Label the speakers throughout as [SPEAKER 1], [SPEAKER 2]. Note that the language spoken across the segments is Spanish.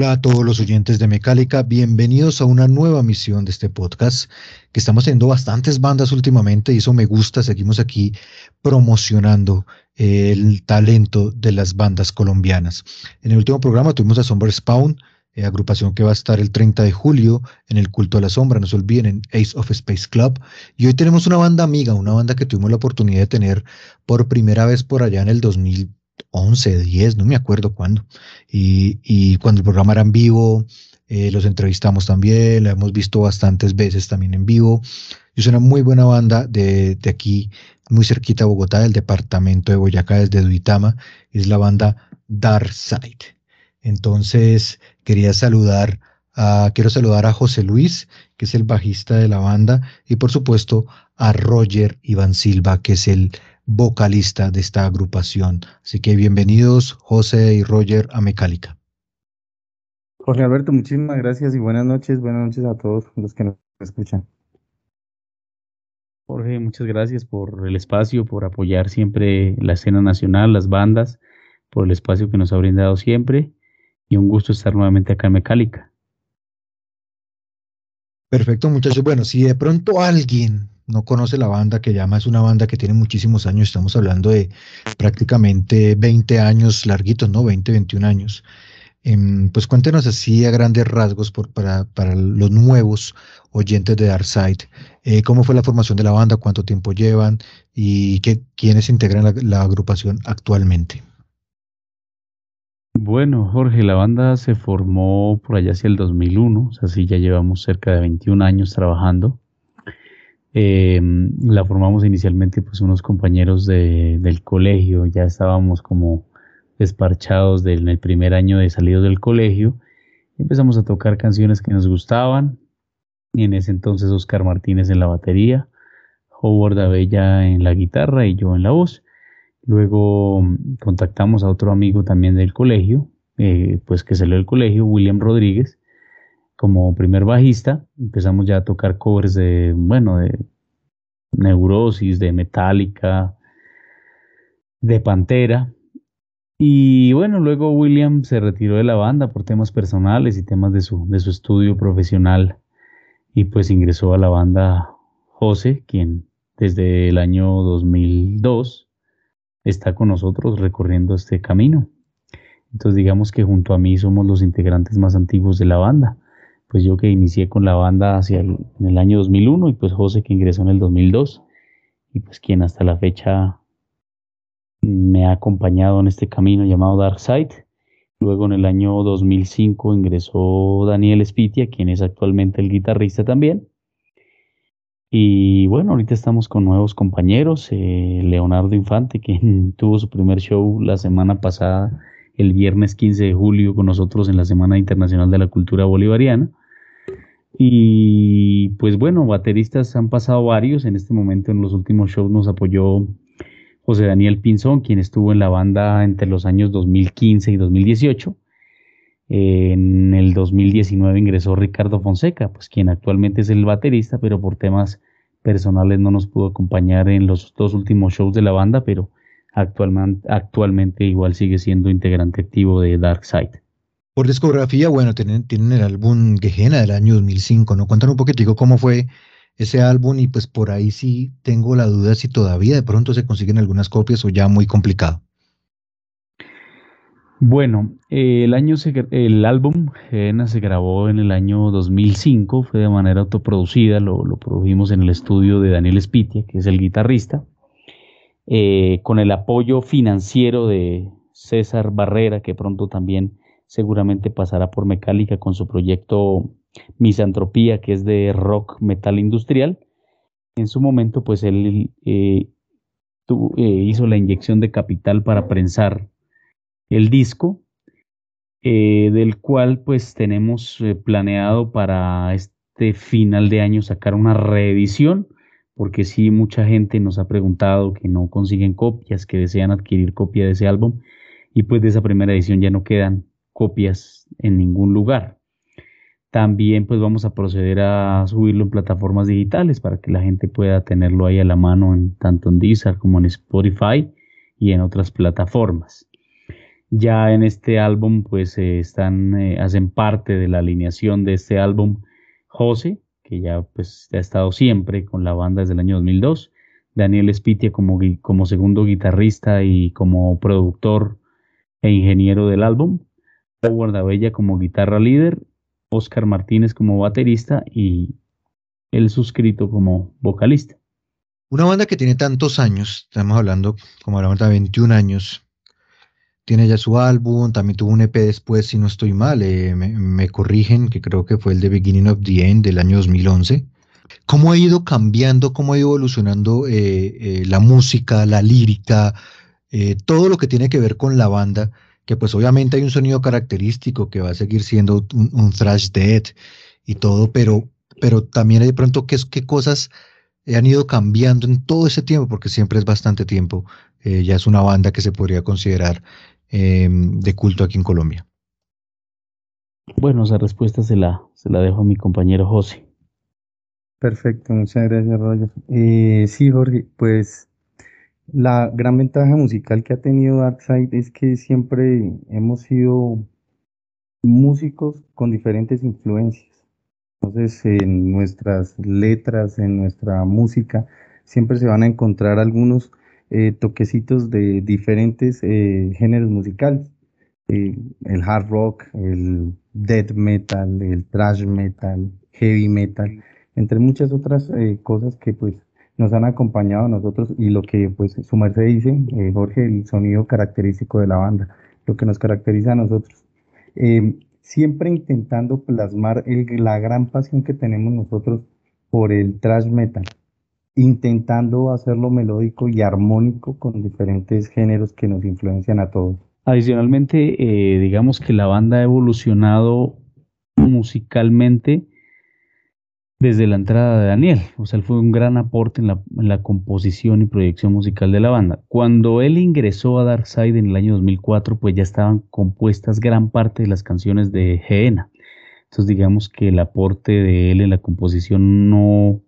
[SPEAKER 1] Hola a todos los oyentes de Mecálica, bienvenidos a una nueva misión de este podcast, que estamos teniendo bastantes bandas últimamente y eso me gusta, seguimos aquí promocionando eh, el talento de las bandas colombianas. En el último programa tuvimos a Somber Spawn, eh, agrupación que va a estar el 30 de julio en el Culto a la Sombra, no se olviden, en Ace of Space Club. Y hoy tenemos una banda amiga, una banda que tuvimos la oportunidad de tener por primera vez por allá en el 2000 11, 10, no me acuerdo cuándo. Y, y cuando el programa era en vivo, eh, los entrevistamos también, la hemos visto bastantes veces también en vivo. Es una muy buena banda de, de aquí, muy cerquita a Bogotá, del departamento de Boyacá, desde Duitama. Es la banda Dark Side. Entonces, quería saludar a, quiero saludar a José Luis, que es el bajista de la banda, y por supuesto a Roger Iván Silva, que es el vocalista de esta agrupación. Así que bienvenidos José y Roger a Mecálica.
[SPEAKER 2] Jorge Alberto, muchísimas gracias y buenas noches. Buenas noches a todos los que nos escuchan.
[SPEAKER 3] Jorge, muchas gracias por el espacio, por apoyar siempre la escena nacional, las bandas, por el espacio que nos ha brindado siempre y un gusto estar nuevamente acá en Mecálica.
[SPEAKER 1] Perfecto, muchachos. Bueno, si de pronto alguien no conoce la banda que llama, es una banda que tiene muchísimos años, estamos hablando de prácticamente 20 años larguitos, ¿no? 20, 21 años. Eh, pues cuéntenos así a grandes rasgos para, para, los nuevos oyentes de Darkside, eh, cómo fue la formación de la banda, cuánto tiempo llevan y qué, quiénes integran la, la agrupación actualmente.
[SPEAKER 3] Bueno, Jorge, la banda se formó por allá hacia el 2001, o sea, sí, ya llevamos cerca de 21 años trabajando. Eh, la formamos inicialmente pues unos compañeros de, del colegio, ya estábamos como desparchados del, en el primer año de salido del colegio, empezamos a tocar canciones que nos gustaban, y en ese entonces Oscar Martínez en la batería, Howard Abella en la guitarra y yo en la voz. Luego contactamos a otro amigo también del colegio, eh, pues que salió del colegio, William Rodríguez, como primer bajista, empezamos ya a tocar covers de, bueno, de Neurosis, de Metallica, de Pantera. Y bueno, luego William se retiró de la banda por temas personales y temas de su, de su estudio profesional. Y pues ingresó a la banda José, quien desde el año 2002 está con nosotros recorriendo este camino. Entonces digamos que junto a mí somos los integrantes más antiguos de la banda pues yo que inicié con la banda hacia el, en el año 2001 y pues José que ingresó en el 2002 y pues quien hasta la fecha me ha acompañado en este camino llamado Dark Side. Luego en el año 2005 ingresó Daniel Spitia, quien es actualmente el guitarrista también. Y bueno, ahorita estamos con nuevos compañeros. Eh, Leonardo Infante, quien tuvo su primer show la semana pasada, el viernes 15 de julio, con nosotros en la Semana Internacional de la Cultura Bolivariana. Y pues bueno, bateristas han pasado varios. En este momento, en los últimos shows, nos apoyó José Daniel Pinzón, quien estuvo en la banda entre los años 2015 y 2018. En el 2019 ingresó Ricardo Fonseca, pues quien actualmente es el baterista, pero por temas personales no nos pudo acompañar en los dos últimos shows de la banda, pero actualmente, actualmente igual sigue siendo integrante activo de Dark Side.
[SPEAKER 1] Por discografía, bueno, tienen, el álbum Gehenna del año 2005, ¿no? Cuéntanos un poquitico cómo fue ese álbum y pues por ahí sí tengo la duda si todavía de pronto se consiguen algunas copias o ya muy complicado.
[SPEAKER 3] Bueno, el, año el álbum Gehenna se grabó en el año 2005, fue de manera autoproducida, lo, lo produjimos en el estudio de Daniel Spitia, que es el guitarrista, eh, con el apoyo financiero de César Barrera, que pronto también seguramente pasará por Mecálica con su proyecto Misantropía, que es de rock metal industrial. En su momento, pues él eh, eh, hizo la inyección de capital para prensar el disco, eh, del cual pues tenemos planeado para este final de año sacar una reedición, porque sí, mucha gente nos ha preguntado que no consiguen copias, que desean adquirir copia de ese álbum, y pues de esa primera edición ya no quedan copias en ningún lugar. También pues vamos a proceder a subirlo en plataformas digitales para que la gente pueda tenerlo ahí a la mano tanto en Deezer como en Spotify y en otras plataformas. Ya en este álbum pues eh, están eh, hacen parte de la alineación de este álbum José, que ya pues ha estado siempre con la banda desde el año 2002, Daniel Espitia como, como segundo guitarrista y como productor e ingeniero del álbum, Howard Abella como guitarra líder Oscar Martínez como baterista y él suscrito como vocalista.
[SPEAKER 1] Una banda que tiene tantos años, estamos hablando como la banda de 21 años, tiene ya su álbum, también tuvo un EP después, si no estoy mal, eh, me, corrigen, que creo que fue el de Beginning of the End del año 2011. ¿Cómo ha ido cambiando, cómo ha ido evolucionando eh, eh, la música, la lírica, todo lo que tiene que ver con la banda? Que pues obviamente hay un sonido característico que va a seguir siendo un, thrash dead y todo, pero, pero también de pronto qué, qué cosas han ido cambiando en todo ese tiempo, porque siempre es bastante tiempo, eh, ya es una banda que se podría considerar em, de culto aquí en Colombia.
[SPEAKER 3] Bueno, esa respuesta se la, se la dejo a mi compañero José.
[SPEAKER 2] Perfecto, muchas gracias, Roger. Eh, sí, Jorge, pues la gran ventaja musical que ha tenido Darkside es que siempre hemos sido músicos con diferentes influencias. Entonces, en nuestras letras, en nuestra música, siempre se van a encontrar algunos eh, toquecitos de diferentes eh, géneros musicales. Eh, el hard rock, el death metal, el thrash metal, heavy metal, entre muchas otras cosas que pues nos han acompañado a nosotros y lo que pues su merced dice, eh, Jorge, el sonido característico de la banda, lo que nos caracteriza a nosotros. Eh, siempre intentando plasmar la gran pasión que tenemos nosotros por el thrash metal, intentando hacerlo melódico y armónico con diferentes géneros que nos influencian a todos.
[SPEAKER 3] Adicionalmente, eh, digamos que la banda ha evolucionado musicalmente desde la entrada de Daniel. O sea, él fue un gran aporte en la, composición y proyección musical de la banda. Cuando él ingresó a Darkside en el año 2004, pues ya estaban compuestas gran parte de las canciones de Geena. Entonces, digamos que el aporte de él en la composición no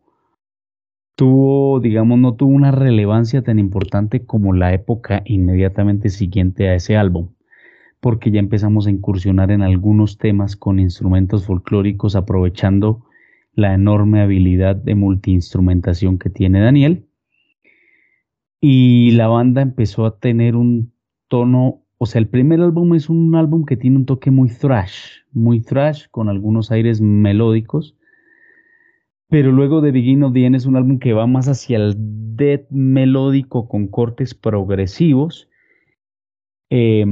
[SPEAKER 3] tuvo, digamos, no tuvo una relevancia tan importante como la época inmediatamente siguiente a ese álbum porque ya empezamos a incursionar en algunos temas con instrumentos folclóricos aprovechando la enorme habilidad de multiinstrumentación que tiene Daniel. Y la banda empezó a tener un tono, o sea, el primer álbum es un álbum que tiene un toque muy thrash, muy thrash, con algunos aires melódicos. Pero luego de Begin of the es un álbum que va más hacia el death melódico con cortes progresivos. Eh,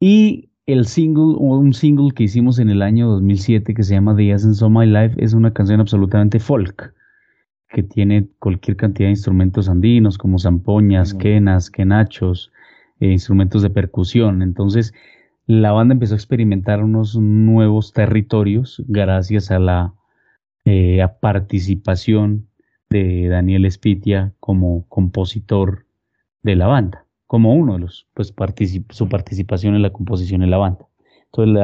[SPEAKER 3] y el single o un single que hicimos en el año 2007 que se llama The Essence of My Life es una canción absolutamente folk que tiene cualquier cantidad de instrumentos andinos como zampoñas, quenas, quenachos, e instrumentos de percusión. Entonces la banda empezó a experimentar unos nuevos territorios gracias a la eh, participación de Daniel Spitia como compositor de la banda como uno de los, pues su participación en la composición en la banda. Entonces,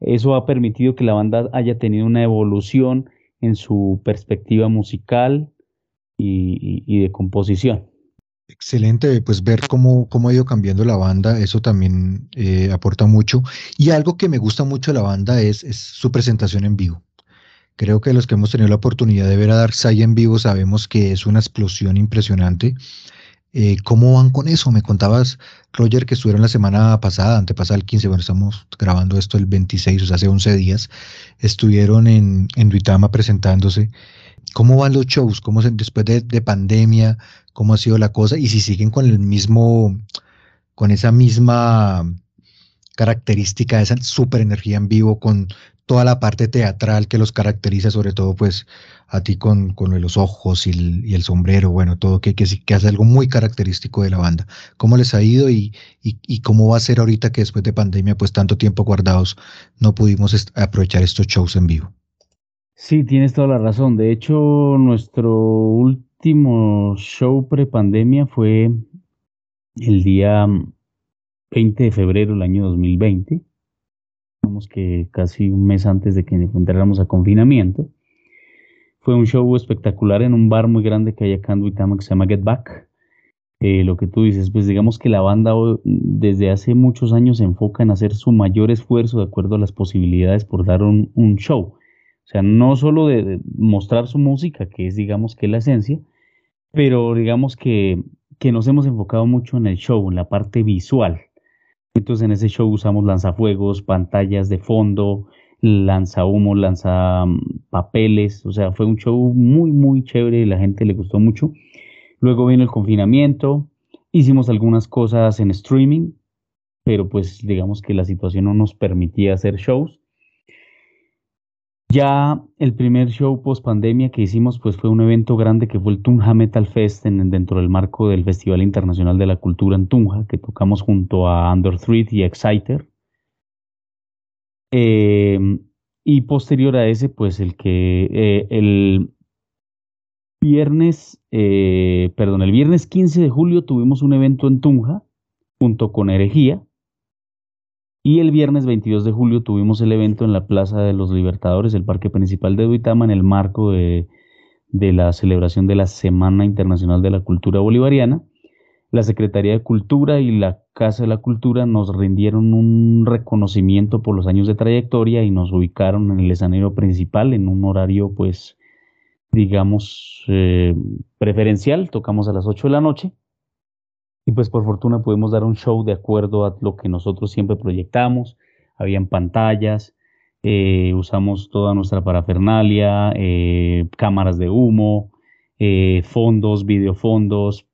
[SPEAKER 3] eso ha permitido que la banda haya tenido una evolución en su perspectiva musical y, de composición.
[SPEAKER 1] Excelente, pues ver cómo, cómo ha ido cambiando la banda, eso también eh, aporta mucho. Y algo que me gusta mucho de la banda es, es, su presentación en vivo. Creo que los que hemos tenido la oportunidad de ver a Darkseid en vivo sabemos que es una explosión impresionante. Eh, ¿Cómo van con eso? Me contabas, Roger, que estuvieron la semana pasada, antepasada el 15, bueno, estamos grabando esto el 26, o sea, hace 11 días, estuvieron en, en Duitama presentándose. ¿Cómo van los shows? ¿Cómo se, después de, de, pandemia, cómo ha sido la cosa? Y si siguen con el mismo, con esa misma característica, esa super energía en vivo con toda la parte teatral que los caracteriza, sobre todo pues a ti con, con los ojos y el, sombrero, bueno, todo que, que, que, hace algo muy característico de la banda. ¿Cómo les ha ido y, y, cómo va a ser ahorita que después de pandemia, pues tanto tiempo guardados, no pudimos aprovechar estos shows en vivo?
[SPEAKER 3] Sí, tienes toda la razón. De hecho, nuestro último show pre-pandemia fue el día 20 de febrero del año 2020 que casi un mes antes de que entráramos a confinamiento. Fue un show espectacular en un bar muy grande que hay acá en Duitama que se llama Get Back. Eh, lo que tú dices, pues digamos que la banda desde hace muchos años se enfoca en hacer su mayor esfuerzo de acuerdo a las posibilidades por dar un, show. O sea, no solo de, mostrar su música, que es digamos que la esencia, pero digamos que, que nos hemos enfocado mucho en el show, en la parte visual. Entonces en ese show usamos lanzafuegos, pantallas de fondo, lanza humo, lanza papeles, o sea, fue un show muy, muy chévere la gente le gustó mucho. Luego vino el confinamiento, hicimos algunas cosas en streaming, pero pues digamos que la situación no nos permitía hacer shows. Ya el primer show post pandemia que hicimos pues fue un evento grande que fue el Tunja Metal Fest en, dentro del marco del Festival Internacional de la Cultura en Tunja, que tocamos junto a Under Threat y Exciter. Em, y posterior a ese, pues el que eh, el viernes, eh, perdón, el viernes 15 de julio tuvimos un evento en Tunja junto con Herejía y el viernes 22 de julio tuvimos el evento en la Plaza de los Libertadores, el parque principal de Duitama, en el marco de, la celebración de la Semana Internacional de la Cultura Bolivariana. La Secretaría de Cultura y la Casa de la Cultura nos rindieron un reconocimiento por los años de trayectoria y nos ubicaron en el escenario principal en un horario, pues, digamos, eh, preferencial. Tocamos a las 8 de la noche y pues por fortuna pudimos dar un show de acuerdo a lo que nosotros siempre proyectamos. Habían pantallas, eh, usamos toda nuestra parafernalia, eh, cámaras de humo, eh, fondos, videofondos,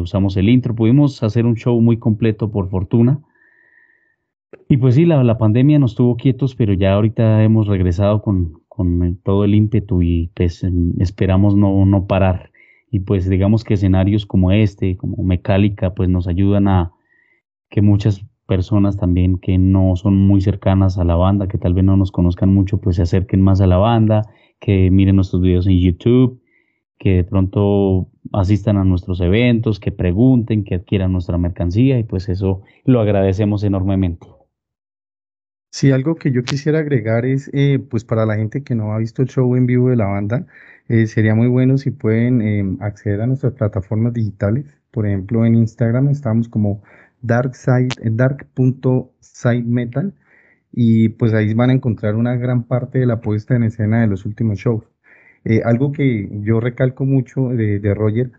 [SPEAKER 3] usamos el intro. Pudimos hacer un show muy completo por fortuna. Y pues sí, la, pandemia nos tuvo quietos, pero ya ahorita hemos regresado con, con todo el ímpetu y pues esperamos no, no parar y pues digamos que escenarios como este, como Mecálica, pues nos ayudan a que muchas personas también que no son muy cercanas a la banda, que tal vez no nos conozcan mucho, pues se acerquen más a la banda, que miren nuestros videos en YouTube, que de pronto asistan a nuestros eventos, que pregunten, que adquieran nuestra mercancía y pues eso lo agradecemos enormemente.
[SPEAKER 2] Sí, algo que yo quisiera agregar es, eh, pues para la gente que no ha visto el show en vivo de la banda, eh, sería muy bueno si pueden em, acceder a nuestras plataformas digitales. Por ejemplo, en Instagram estamos como darkside, eh, dark.sidemetal y pues ahí van a encontrar una gran parte de la puesta en escena de los últimos shows. algo que yo recalco mucho de, Roger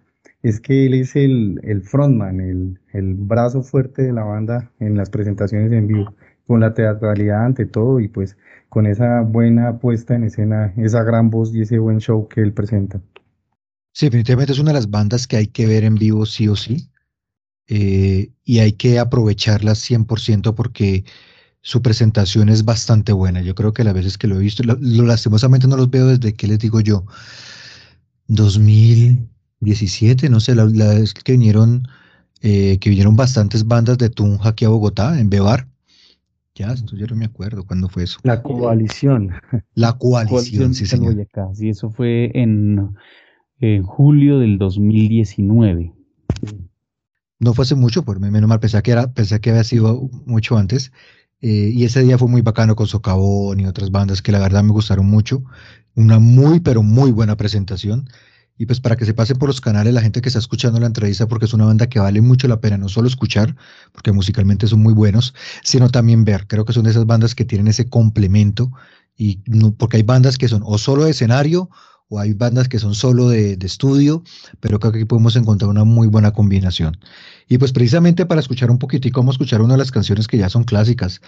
[SPEAKER 2] es que él es el, el frontman, el, el brazo fuerte de la banda en las presentaciones en vivo con la teatralidad ante todo y pues con esa buena puesta en escena, esa gran voz y ese buen show que él presenta.
[SPEAKER 1] Sí, definitivamente es una de las bandas que hay que ver en vivo sí o sí. Eh, y hay que aprovecharlas 100% porque su presentación es bastante buena. Yo creo que las veces que lo he visto, lo, lastimosamente no los veo desde que les digo yo, 2017, no sé, la, vez que vinieron, eh, que vinieron bastantes bandas de Tunja aquí a Bogotá, en Bebar, ya, entonces yo no me acuerdo cuándo fue eso.
[SPEAKER 2] La coalición.
[SPEAKER 1] La coalición, sí, señor.
[SPEAKER 3] Sí, eso fue en, en, julio del 2019.
[SPEAKER 1] No fue hace mucho, por menos mal, pensé que, era, pensé que había sido mucho antes. Eh, y ese día fue muy bacano con Socavón y otras bandas que la verdad me gustaron mucho. Una muy, pero muy buena presentación. Y pues para que se pase por los canales la gente que está escuchando la entrevista, porque es una banda que vale mucho la pena no solo escuchar, porque musicalmente son muy buenos, sino también ver. Creo que son de esas bandas que tienen ese complemento, y no, porque hay bandas que son o solo escenario o hay bandas que son solo de, estudio, pero creo que aquí podemos encontrar una muy buena combinación. Y pues precisamente para escuchar un poquitico, vamos a escuchar una de las canciones que ya son clásicas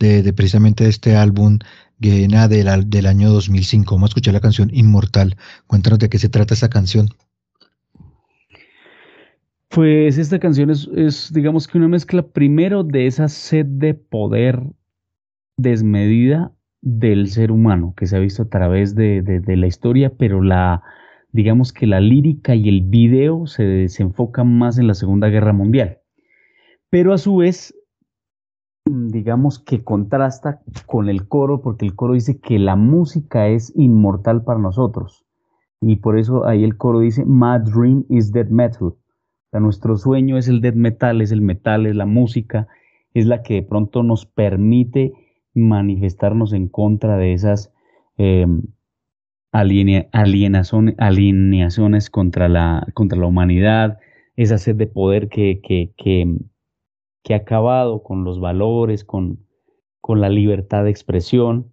[SPEAKER 1] de, precisamente este álbum Guena del, del año 2005. Vamos a escuchar la canción Inmortal. Cuéntanos de qué se trata esa canción.
[SPEAKER 3] Pues esta canción es, digamos que una mezcla primero de esa sed de poder desmedida del ser humano que se ha visto a través de, la historia, pero la, digamos que la lírica y el video se, se enfocan más en la Segunda Guerra Mundial. Pero a su vez, digamos que contrasta con el coro, porque el coro dice que la música es inmortal para nosotros. Y por eso ahí el coro dice, My dream is dead metal nuestro sueño es el death metal, es el metal, es la música, es la que de pronto nos permite manifestarnos en contra de esas eh, alineaciones contra la, contra la humanidad, esa sed de poder que, que, que, ha acabado con los valores, con, con la libertad de expresión.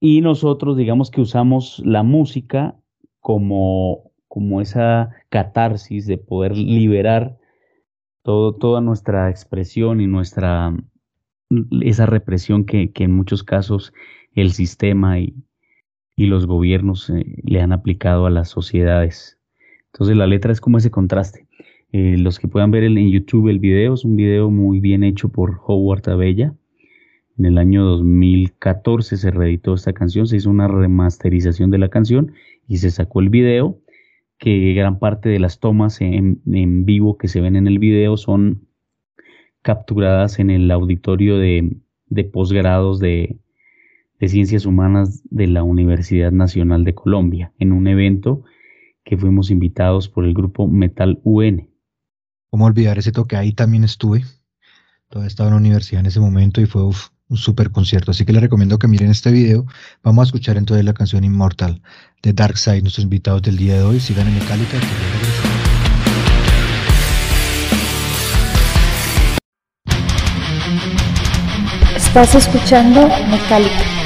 [SPEAKER 3] Y nosotros, digamos que usamos la música como como esa catarsis de poder liberar todo, toda nuestra expresión y nuestra esa represión que, en muchos casos el sistema y, los gobiernos eh, le han aplicado a las sociedades. Entonces la letra es como ese contraste. Eh, los que puedan ver en YouTube el video, es un video muy bien hecho por Howard Abella. En el año 2014 se reeditó esta canción, se hizo una remasterización de la canción y se sacó el video que gran parte de las tomas en, vivo que se ven en el video son capturadas en el auditorio de, posgrados de, Ciencias Humanas de la Universidad Nacional de Colombia, en un evento que fuimos invitados por el grupo Metal UN.
[SPEAKER 1] ¿Cómo olvidar ese toque? Ahí también estuve. Todavía estaba en la universidad en ese momento y fue un super concierto. Así que les recomiendo que miren este video. Vamos a escuchar entonces la canción Immortal de Darkseid, nuestros invitados del día de hoy. Sigan en Metallica.
[SPEAKER 4] Estás escuchando Metallica.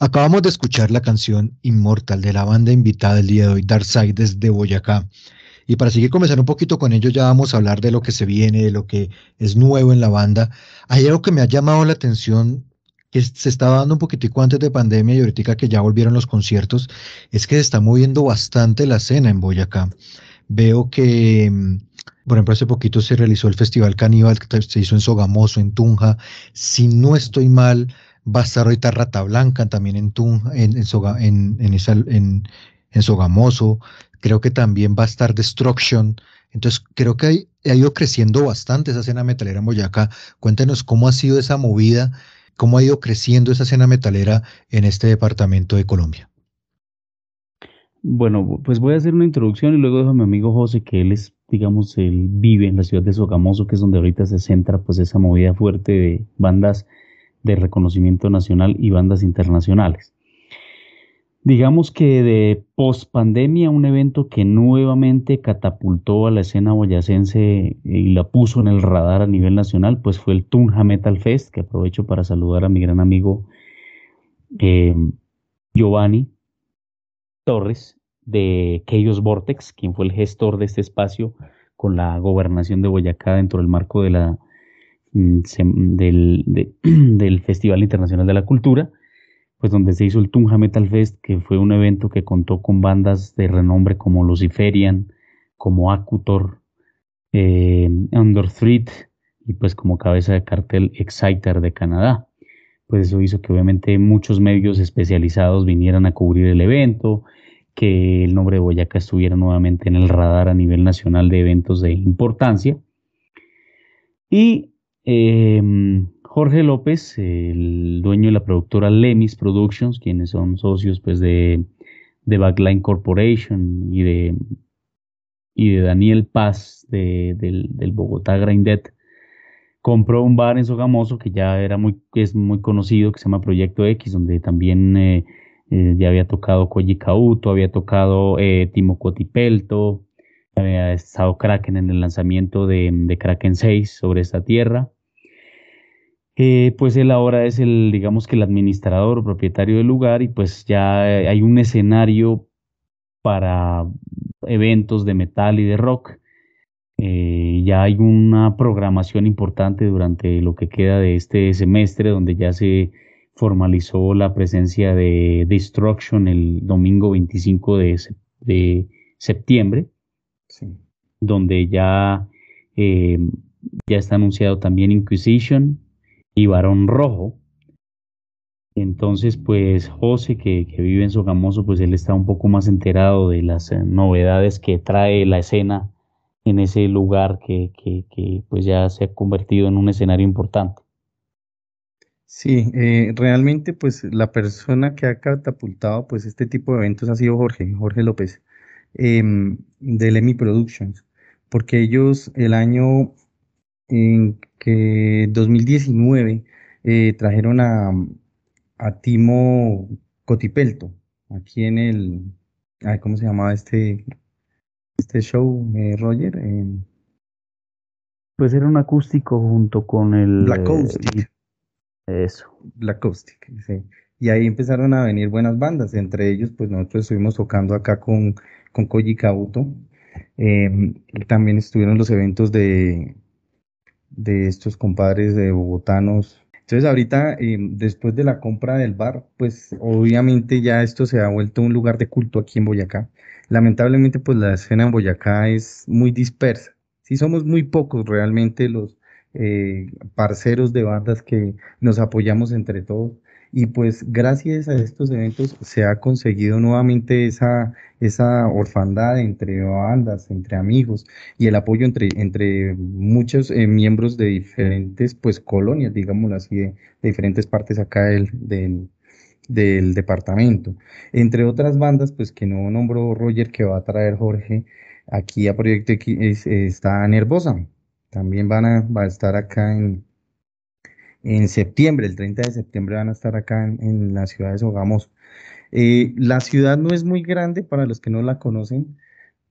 [SPEAKER 1] Acabamos de escuchar la canción Inmortal de la banda invitada del día de hoy, Darkside desde Boyacá. Y para seguir comenzando un poquito con ellos, ya vamos a hablar de lo que se viene, de lo que es nuevo en la banda. Hay algo que me ha llamado la atención, que se estaba dando un poquitico antes de pandemia y ahorita que ya volvieron los conciertos, es que se está moviendo bastante la escena en Boyacá. Veo que, mm, por ejemplo, hace poquito se realizó el Festival Caníbal que se hizo en Sogamoso, en Tunja. Si no estoy mal, Va a estar ahorita Rata Blanca también en, en, en, en, Sogamoso. Creo que también va a estar Destruction. Entonces, creo que ha ido creciendo bastante esa escena metalera en Boyacá. Cuéntenos cómo ha sido esa movida, cómo ha ido creciendo esa escena metalera en este departamento de Colombia.
[SPEAKER 3] Bueno, pues voy a hacer una introducción y luego dejo a mi amigo José, que él es, digamos, él vive en la ciudad de Sogamoso, que es donde ahorita se centra pues esa movida fuerte de bandas de reconocimiento nacional y bandas internacionales. Digamos que de post pandemia, un evento que nuevamente catapultó a la escena boyacense y la puso en el radar a nivel nacional, pues fue el Tunja Metal Fest, que aprovecho para saludar a mi gran amigo eh, Giovanni Torres de Chaos Vortex, quien fue el gestor de este espacio con la gobernación de Boyacá dentro del marco de la Mm, del, del, Festival Internacional de la Cultura, pues donde se hizo el Tunja Metal Fest, que fue un evento que contó con bandas de renombre como Luciferian, como Acutor, eh, y pues como cabeza de cartel Exciter de Canadá. Pues eso hizo que obviamente muchos medios especializados vinieran a cubrir el evento, que el nombre de Boyacá estuviera nuevamente en el radar a nivel nacional de eventos de importancia. Y Em, Jorge López, el dueño de la productora Lemis Productions, quienes son socios pues, de, de Backline Corporation y de, y de Daniel Paz del, Bogotá Grindet, compró un bar en Sogamoso que ya era muy, es muy conocido, que se llama Proyecto X, donde también eh, eh, ya había tocado Koji había tocado eh, Timo Cotipelto, había estado Kraken en el lanzamiento de, de Kraken 6 sobre esta tierra. Eh, pues él ahora es el, digamos que el administrador o propietario del lugar y pues ya hay un escenario para eventos de metal y de rock. Eh, ya hay una programación importante durante lo que queda de este semestre donde ya se formalizó la presencia de Destruction el domingo 25 de, septiembre, donde ya, eh, ya está anunciado también Inquisition, y Barón Rojo. Entonces, pues José, que, vive en Sogamoso, pues él está un poco más enterado de las eh, novedades que trae la escena en ese lugar que, pues ya se ha convertido en un escenario importante.
[SPEAKER 2] Sí, eh, realmente pues la persona que ha catapultado pues este tipo de eventos ha sido Jorge, Jorge López, em, de Lemi Productions, porque ellos el año en que 2019 eh, trajeron a, a Timo Cotipelto, aquí en el, ¿cómo se llamaba este, este show, eh, Roger?
[SPEAKER 3] pues era un acústico junto con el...
[SPEAKER 2] Black Acoustic.
[SPEAKER 3] eso.
[SPEAKER 2] Black Acoustic, sí. Y ahí empezaron a venir buenas bandas, entre ellos pues nosotros estuvimos tocando acá con, con Koji Kauto. Em, también estuvieron los eventos de, de estos compadres de bogotanos. Entonces ahorita, eh, después de la compra del bar, pues obviamente ya esto se ha vuelto un lugar de culto aquí en Boyacá. Lamentablemente, pues la escena en Boyacá es muy dispersa. Sí somos muy pocos realmente los eh, parceros de bandas que nos apoyamos entre todos. Y pues gracias a estos eventos se ha conseguido nuevamente esa, esa orfandad entre bandas, entre amigos y el apoyo entre, entre muchos eh, miembros de diferentes pues colonias, digámoslo así, de, diferentes partes acá del, del, departamento. Entre otras bandas pues que no nombró Roger que va a traer Jorge aquí a Proyecto X está Nervosa. También van a, estar acá en, en septiembre, el 30 de septiembre van a estar acá en, la ciudad de Sogamoso. Eh, la ciudad no es muy grande para los que no la conocen,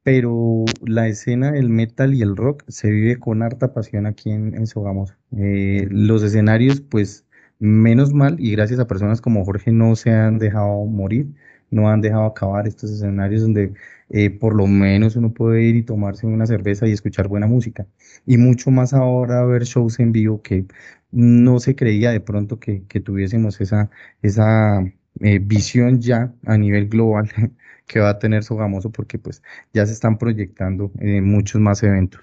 [SPEAKER 2] pero la escena del metal y el rock se vive con harta pasión aquí en, en Sogamoso. Eh, los escenarios, pues, menos mal y gracias a personas como Jorge no se han dejado morir, no han dejado acabar estos escenarios donde eh, por lo menos uno puede ir y tomarse una cerveza y escuchar buena música. Y mucho más ahora ver shows en vivo que no se creía de pronto que, tuviésemos esa, esa eh, visión ya a nivel global que va a tener Sogamoso porque pues ya se están proyectando eh, muchos más eventos.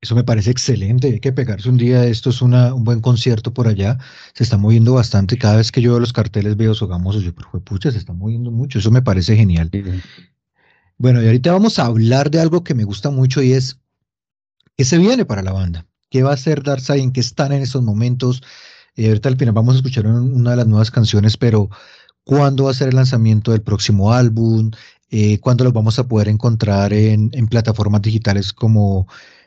[SPEAKER 1] Eso me parece excelente, hay que pegarse un día, esto es una, un buen concierto por allá, se está moviendo bastante, cada vez que yo veo los carteles veo Sogamoso, yo, pero pucha, se está moviendo mucho, eso me parece genial. Bueno, y ahorita vamos a hablar de algo que me gusta mucho y es, ¿qué se viene para la banda? ¿Qué va a hacer Darkseid? ¿En qué están en estos momentos? Eh, ahorita al final vamos a escuchar una de las nuevas canciones, pero ¿cuándo va a ser el lanzamiento del próximo álbum? Eh, ¿Cuándo lo vamos a poder encontrar en, en plataformas digitales como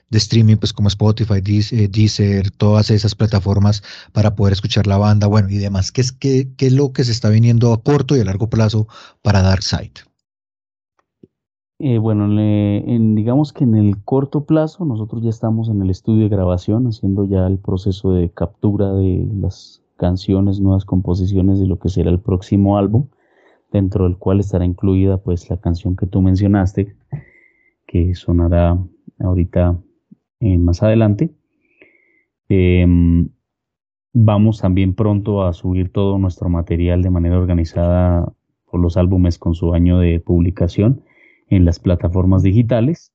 [SPEAKER 1] de streaming, pues como Spotify, eh, Deezer, todas esas plataformas para poder escuchar la banda, bueno, y demás. ¿Qué es, qué, qué es lo que se está viniendo a corto y a largo plazo para Darkseid?
[SPEAKER 3] Eh, bueno, en, digamos que en el corto plazo nosotros ya estamos en el estudio de grabación haciendo ya el proceso de captura de las canciones, nuevas composiciones de lo que será el próximo álbum, dentro del cual estará incluida pues la canción que tú mencionaste, que sonará ahorita eh, más adelante. Em, vamos también pronto a subir todo nuestro material de manera organizada por los álbumes con su año de publicación en las plataformas digitales.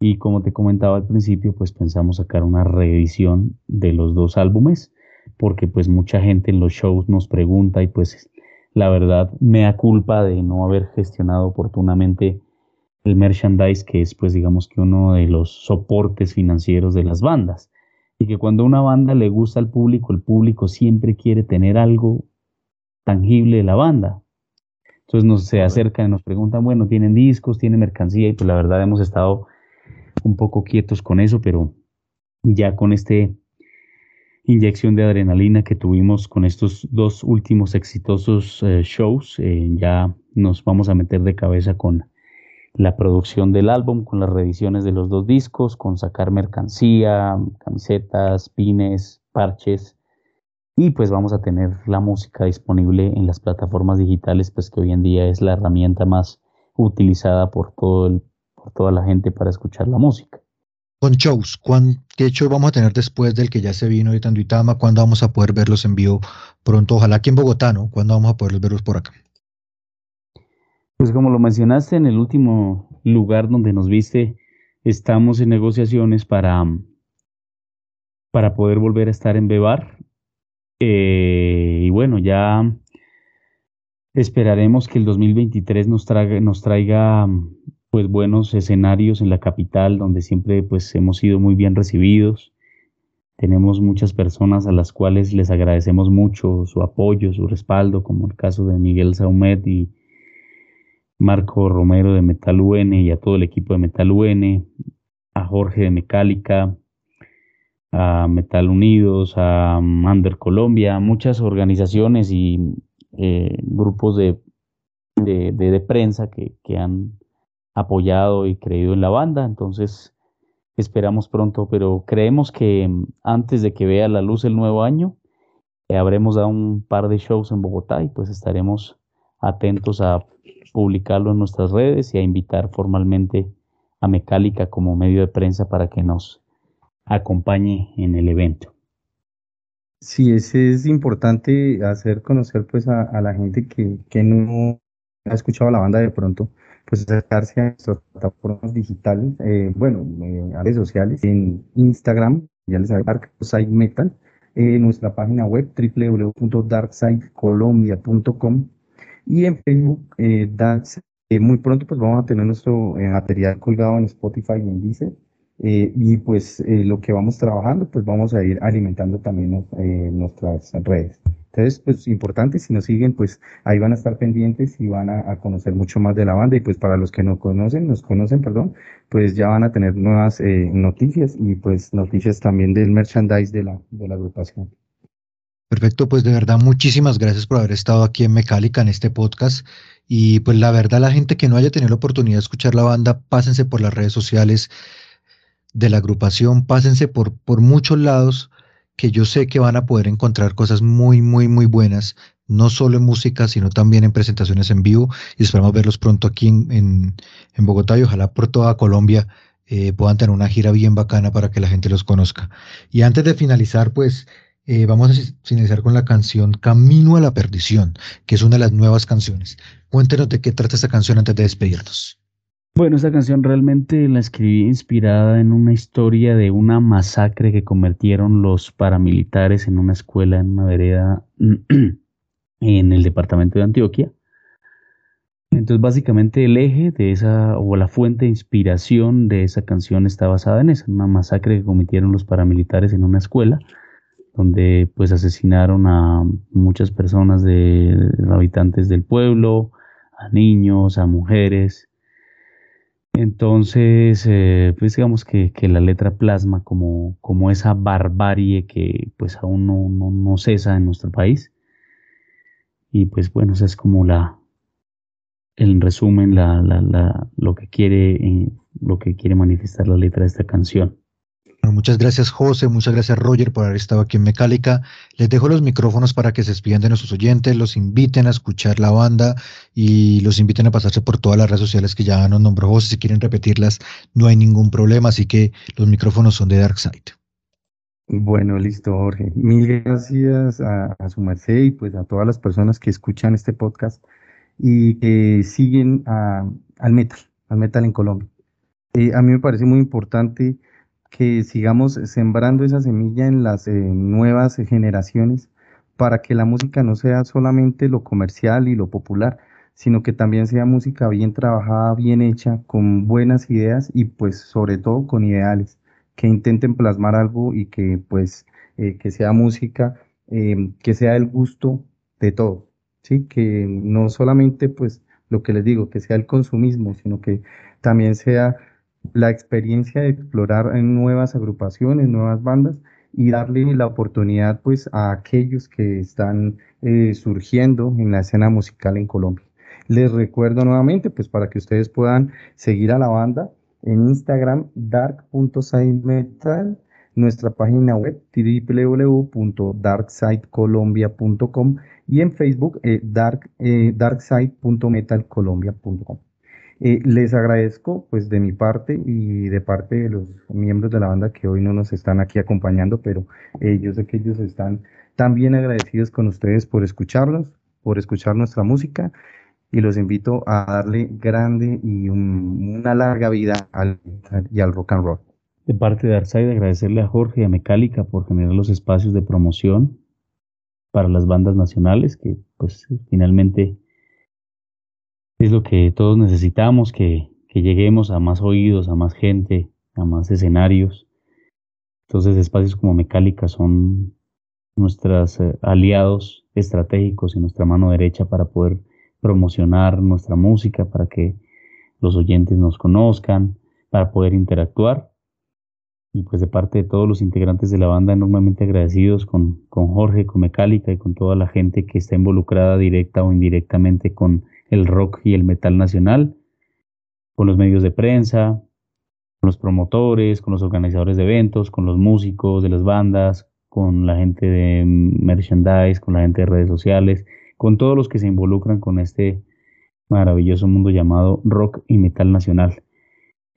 [SPEAKER 3] Y como te comentaba al principio, pues pensamos sacar una reedición de los dos álbumes, porque pues mucha gente en los shows nos pregunta y pues la verdad me da culpa de no haber gestionado oportunamente el merchandise, que es pues digamos que uno de los soportes financieros de las bandas. Y que cuando una banda le gusta al público, el público siempre quiere tener algo tangible de la banda. Entonces nos se acercan y nos preguntan, bueno, ¿tienen discos? ¿Tienen mercancía? Y pues la verdad hemos estado un poco quietos con eso, pero ya con este inyección de adrenalina que tuvimos con estos dos últimos exitosos eh, shows, eh, ya nos vamos a meter de cabeza con la producción del álbum, con las reediciones de los dos discos, con sacar mercancía, camisetas, pines, parches y pues vamos a tener la música disponible en las plataformas digitales, pues que hoy en día es la herramienta más utilizada por, todo por toda la gente para escuchar la música.
[SPEAKER 1] Con shows, ¿qué show vamos a tener después del que ya se vino de Tanduitama? ¿Cuándo vamos a poder verlos en vivo pronto? Ojalá aquí en Bogotá, ¿no? ¿Cuándo vamos a poder verlos por acá?
[SPEAKER 3] Pues como lo mencionaste en el último lugar donde nos viste, estamos en negociaciones para, para poder volver a estar en Bebar eh, y bueno, ya esperaremos que el 2023 nos traiga, nos traiga pues buenos escenarios en la capital donde siempre pues hemos sido muy bien recibidos. Tenemos muchas personas a las cuales les agradecemos mucho su apoyo, su respaldo, como el caso de Miguel Saumet y Marco Romero de Metal UN y a todo el equipo de Metal UN, a Jorge de Mecálica, a Metal Unidos, a Mander Colombia, muchas organizaciones y eh, grupos de, de, prensa que, han apoyado y creído en la banda. Entonces, esperamos pronto, pero creemos que antes de que vea la luz el nuevo año, eh, habremos dado un par de shows en Bogotá y pues estaremos atentos a publicarlo en nuestras redes y a invitar formalmente a Mecálica como medio de prensa para que nos acompañe en el evento.
[SPEAKER 2] Sí, ese es importante hacer conocer pues a, la gente que, que, no ha escuchado la banda de pronto, pues acercarse a nuestras plataformas digitales, eh, bueno, eh, redes sociales, en Instagram, ya les sabe, Darkside Metal, en nuestra página web www.darksidecolombia.com y en Facebook, eh, eh, muy pronto pues vamos a tener nuestro material colgado en Spotify y en Deezer eh, y pues eh, lo que vamos trabajando, pues vamos a ir alimentando también eh, nuestras redes. Entonces, pues importante, si nos siguen, pues ahí van a estar pendientes y van a, conocer mucho más de la banda. Y pues para los que no conocen, nos conocen, perdón, pues ya van a tener nuevas noticias y pues noticias también del merchandise de la, de la agrupación.
[SPEAKER 1] Perfecto, pues de verdad muchísimas gracias por haber estado aquí en Mecálica en este podcast. Y pues la verdad, la gente que no haya tenido la oportunidad de escuchar la banda, pásense por las redes sociales de la agrupación, pásense por, por muchos lados que yo sé que van a poder encontrar cosas muy, muy, muy buenas, no solo en música, sino también en presentaciones en vivo. Y esperamos verlos pronto aquí en, en, Bogotá y ojalá por toda Colombia eh, puedan tener una gira bien bacana para que la gente los conozca. Y antes de finalizar, pues eh, vamos a finalizar con la canción Camino a la Perdición, que es una de las nuevas canciones. Cuéntenos de qué trata esta canción antes de despedirnos.
[SPEAKER 3] Bueno, esta canción realmente la escribí inspirada en una historia de una masacre que cometieron los paramilitares en una escuela en una vereda en el departamento de Antioquia. Entonces, básicamente el eje de esa, o la fuente de inspiración de esa canción está basada en eso, una masacre que cometieron los paramilitares en una escuela, donde pues asesinaron a muchas personas de habitantes del pueblo, a niños, a mujeres, entonces, eh, pues digamos que, la letra plasma como, como esa barbarie que pues aún no, cesa en nuestro país. Y pues bueno, esa es como la, en resumen, la, la, lo, que quiere, eh, lo que quiere manifestar la letra de esta canción
[SPEAKER 1] muchas gracias José, muchas gracias Roger por haber estado aquí en Mecálica. Les dejo los micrófonos para que se despidan de nuestros oyentes, los inviten a escuchar la banda y los inviten a pasarse por todas las redes sociales que ya nos nombró José. Si quieren repetirlas, no hay ningún problema, así que los micrófonos son de Darkside.
[SPEAKER 2] Bueno, listo, Jorge. Mil gracias a, su merced y pues a todas las personas que escuchan este podcast y que siguen al metal, al metal en Colombia. Eh, a mí me parece muy importante que sigamos sembrando esa semilla en las eh, nuevas generaciones para que la música no sea solamente lo comercial y lo popular, sino que también sea música bien trabajada, bien hecha, con buenas ideas y pues sobre todo con ideales, que intenten plasmar algo y que pues eh, que sea música, em, que sea el gusto de todo, ¿sí? Que no solamente pues lo que les digo, que sea el consumismo, sino que también sea la experiencia de explorar en nuevas agrupaciones, nuevas bandas y darle la oportunidad pues a aquellos que están eh, surgiendo en la escena musical en Colombia. Les recuerdo nuevamente pues para que ustedes puedan seguir a la banda en Instagram dark.sidemetal, nuestra página web www.darksidecolombia.com y en Facebook eh, dark, eh, darkside.metalcolombia.com. Eh, les agradezco pues de mi parte y de parte de los miembros de la banda que hoy no nos están aquí acompañando, pero eh, yo sé que ellos están también agradecidos con ustedes por escucharnos, por escuchar nuestra música y los invito a darle grande y una larga vida al, y al rock and roll.
[SPEAKER 3] De parte de Arside, agradecerle a Jorge y a Mecálica por generar los espacios de promoción para las bandas nacionales que pues finalmente es lo que todos necesitamos, que, lleguemos a más oídos, a más gente, a más escenarios. Entonces espacios como Mecálica son nuestros eh, aliados estratégicos y nuestra mano derecha para poder promocionar nuestra música, para que los oyentes nos conozcan, para poder interactuar. Y pues de parte de todos los integrantes de la banda, enormemente agradecidos con, con Jorge, con Mecálica y con toda la gente que está involucrada directa o indirectamente con el rock y el metal nacional, con los medios de prensa, con los promotores, con los organizadores de eventos, con los músicos de las bandas, con la gente de merchandise, con la gente de redes sociales, con todos los que se involucran con este maravilloso mundo llamado rock y metal nacional.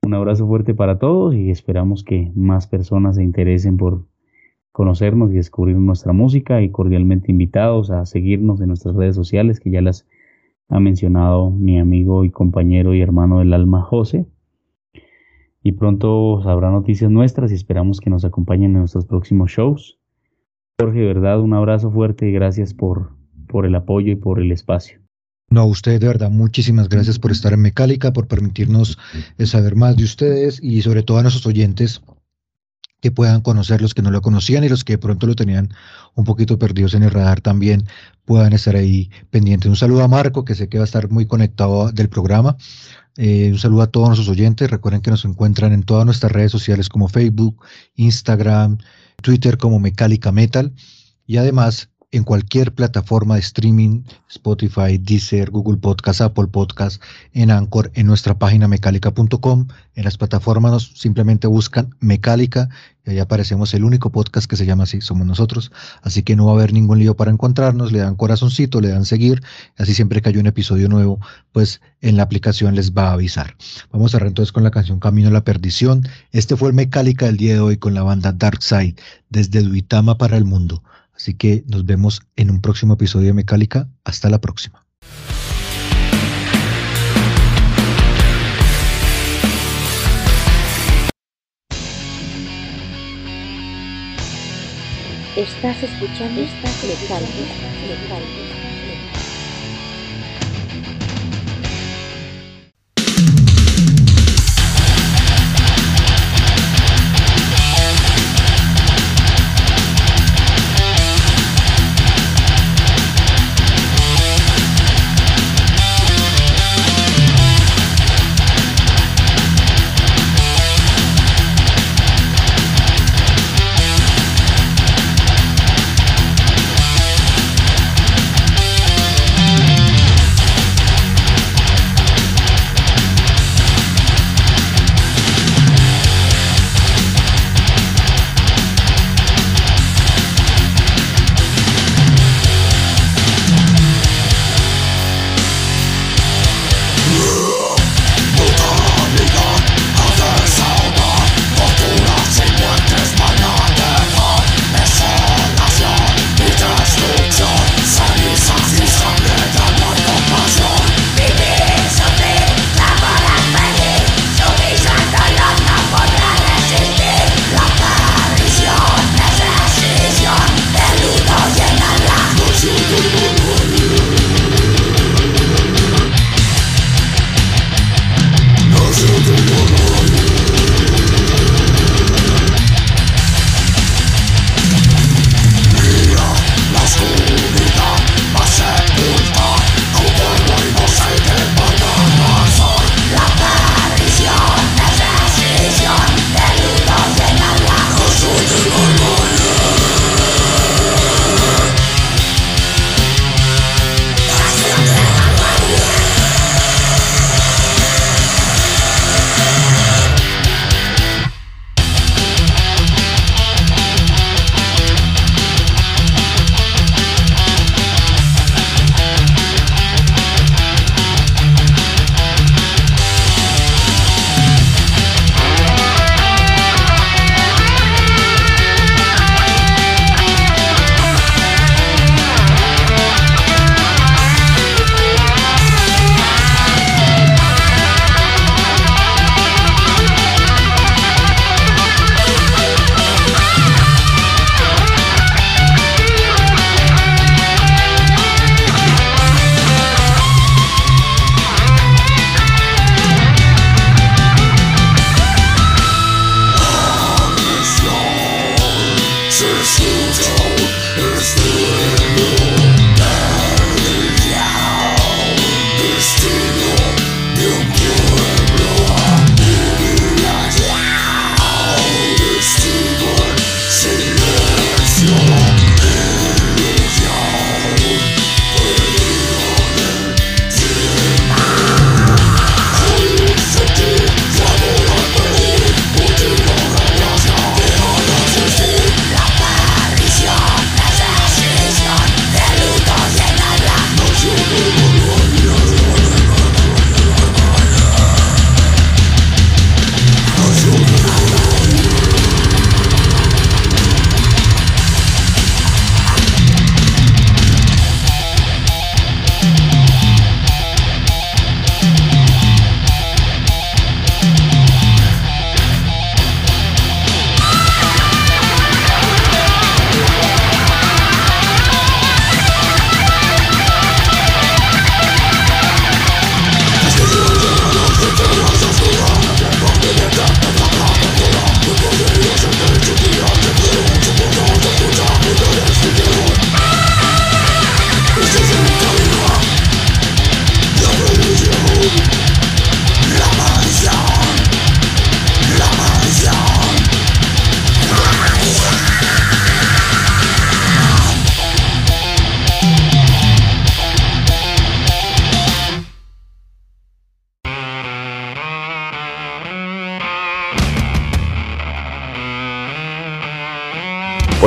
[SPEAKER 3] Un abrazo fuerte para todos y esperamos que más personas se interesen por conocernos y descubrir nuestra música y cordialmente invitados a seguirnos en nuestras redes sociales que ya las ha mencionado mi amigo y compañero y hermano del alma José. Y pronto habrá noticias nuestras y esperamos que nos acompañen en nuestros próximos shows. Jorge, verdad, un abrazo fuerte y gracias por, por el apoyo y por el espacio.
[SPEAKER 1] No, a ustedes de verdad, muchísimas gracias por estar en Mecálica, por permitirnos saber más de ustedes y sobre todo a nuestros oyentes que puedan conocer los que no lo conocían y los que de pronto lo tenían un poquito perdidos en el radar también puedan estar ahí pendientes. Un saludo a Marco, que sé que va a estar muy conectado del programa. Eh, un saludo a todos nuestros oyentes. Recuerden que nos encuentran en todas nuestras redes sociales como Facebook, Instagram, Twitter como Mecálica Metal. Y además en cualquier plataforma de streaming, Spotify, Deezer, Google Podcast, Apple Podcast, en Anchor, en nuestra página mecálica.com. En las plataformas nos simplemente buscan Mecálica y ahí aparecemos el único podcast que se llama así, somos nosotros. Así que no va a haber ningún lío para encontrarnos, le dan corazoncito, le dan seguir, así siempre que haya un episodio nuevo, pues en la aplicación les va a avisar. Vamos a cerrar entonces con la canción Camino a la Perdición. Este fue el Mecálica del día de hoy con la banda Dark Side, desde Duitama para el mundo. Así que nos vemos en un próximo episodio de Mecálica. Hasta la próxima.
[SPEAKER 4] Estás escuchando esta Mecálica.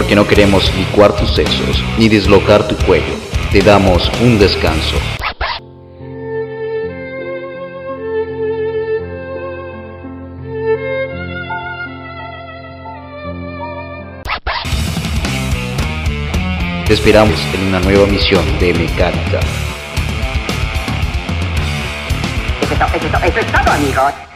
[SPEAKER 5] Porque no queremos licuar tus sesos ni dislocar tu cuello. Te damos un descanso. Te esperamos en una nueva misión de Mecánica.
[SPEAKER 6] Eso es, to- eso es to- eso es todo, amigos.